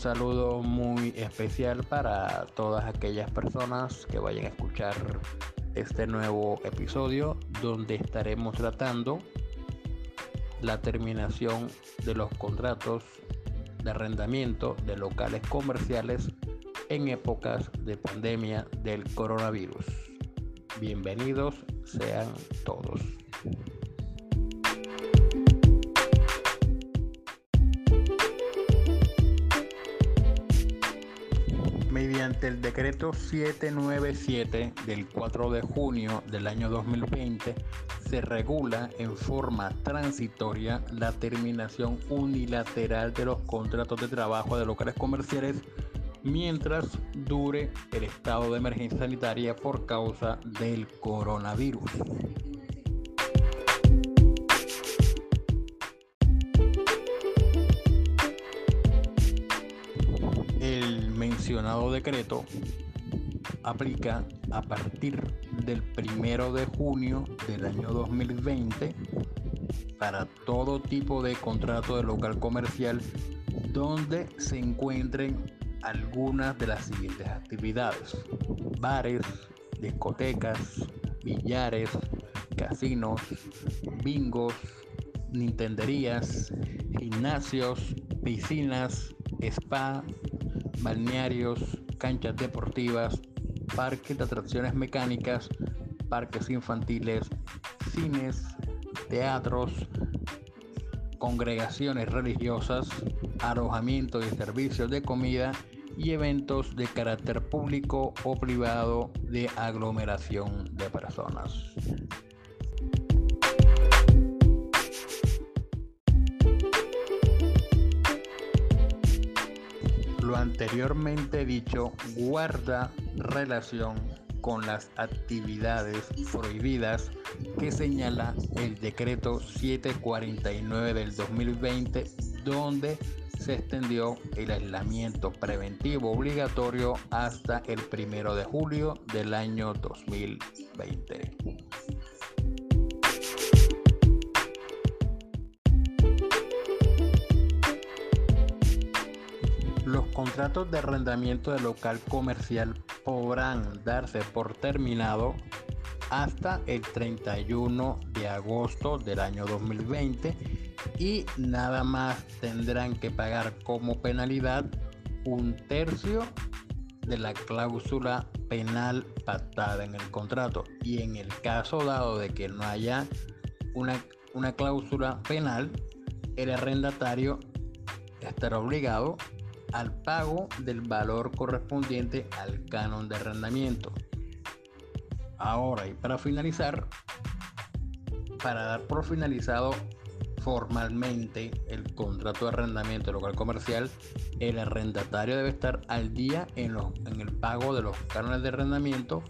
saludo muy especial para todas aquellas personas que vayan a escuchar este nuevo episodio donde estaremos tratando la terminación de los contratos de arrendamiento de locales comerciales en épocas de pandemia del coronavirus. Bienvenidos sean todos. Mediante el decreto 797 del 4 de junio del año 2020 se regula en forma transitoria la terminación unilateral de los contratos de trabajo de locales comerciales mientras dure el estado de emergencia sanitaria por causa del coronavirus. Mencionado decreto aplica a partir del primero de junio del año 2020 para todo tipo de contrato de local comercial donde se encuentren algunas de las siguientes actividades. Bares, discotecas, billares, casinos, bingos, nintenderías, gimnasios, piscinas, spa, balnearios, canchas deportivas, parques de atracciones mecánicas, parques infantiles, cines, teatros, congregaciones religiosas, alojamiento y servicios de comida y eventos de carácter público o privado de aglomeración de personas. Anteriormente dicho guarda relación con las actividades prohibidas que señala el decreto 749 del 2020 donde se extendió el aislamiento preventivo obligatorio hasta el primero de julio del año 2020. Contratos de arrendamiento de local comercial podrán darse por terminado hasta el 31 de agosto del año 2020 y nada más tendrán que pagar como penalidad un tercio de la cláusula penal pactada en el contrato. Y en el caso dado de que no haya una, una cláusula penal el arrendatario estará obligado al pago del valor correspondiente al canon de arrendamiento. Ahora, y para finalizar, para dar por finalizado formalmente el contrato de arrendamiento local comercial, el arrendatario debe estar al día en, en el pago de los cánones de arrendamiento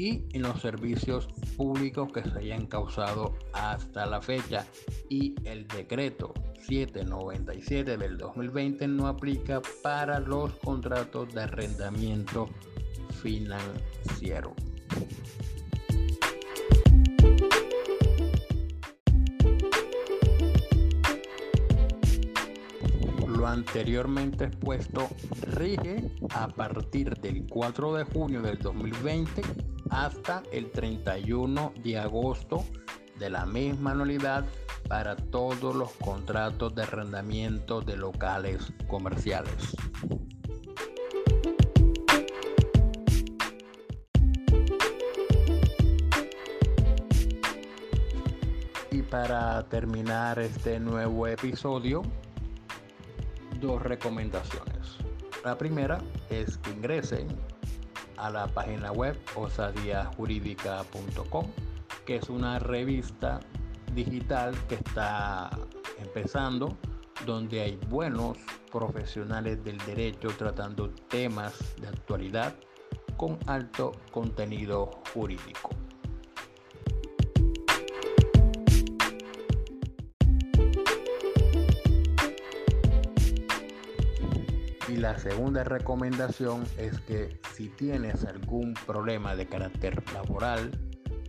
y en los servicios públicos que se hayan causado hasta la fecha. Y el decreto 797 del 2020 no aplica para los contratos de arrendamiento financiero. Lo anteriormente expuesto rige a partir del 4 de junio del 2020 hasta el 31 de agosto de la misma anualidad para todos los contratos de arrendamiento de locales comerciales. Y para terminar este nuevo episodio, dos recomendaciones. La primera es que ingresen a la página web osadiajurídica.com, que es una revista digital que está empezando, donde hay buenos profesionales del derecho tratando temas de actualidad con alto contenido jurídico. La segunda recomendación es que si tienes algún problema de carácter laboral,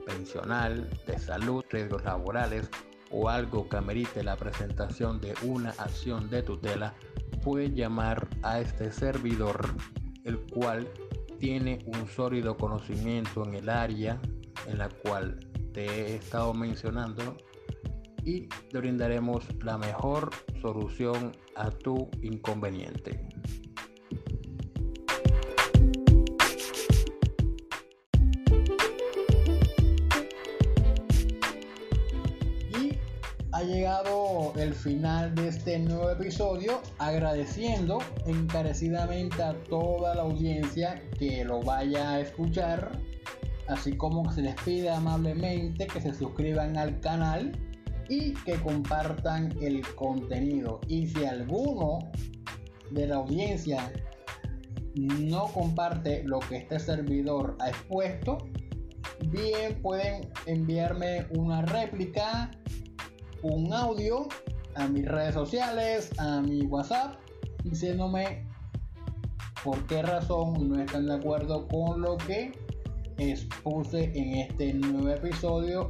pensional, de salud, riesgos laborales o algo que amerite la presentación de una acción de tutela, puede llamar a este servidor, el cual tiene un sólido conocimiento en el área en la cual te he estado mencionando y te brindaremos la mejor solución a tu inconveniente. Llegado el final de este nuevo episodio agradeciendo encarecidamente a toda la audiencia que lo vaya a escuchar así como se les pide amablemente que se suscriban al canal y que compartan el contenido. Y si alguno de la audiencia no comparte lo que este servidor ha expuesto, bien pueden enviarme una réplica, un audio a mis redes sociales, a mi WhatsApp, diciéndome por qué razón no están de acuerdo con lo que expuse en este nuevo episodio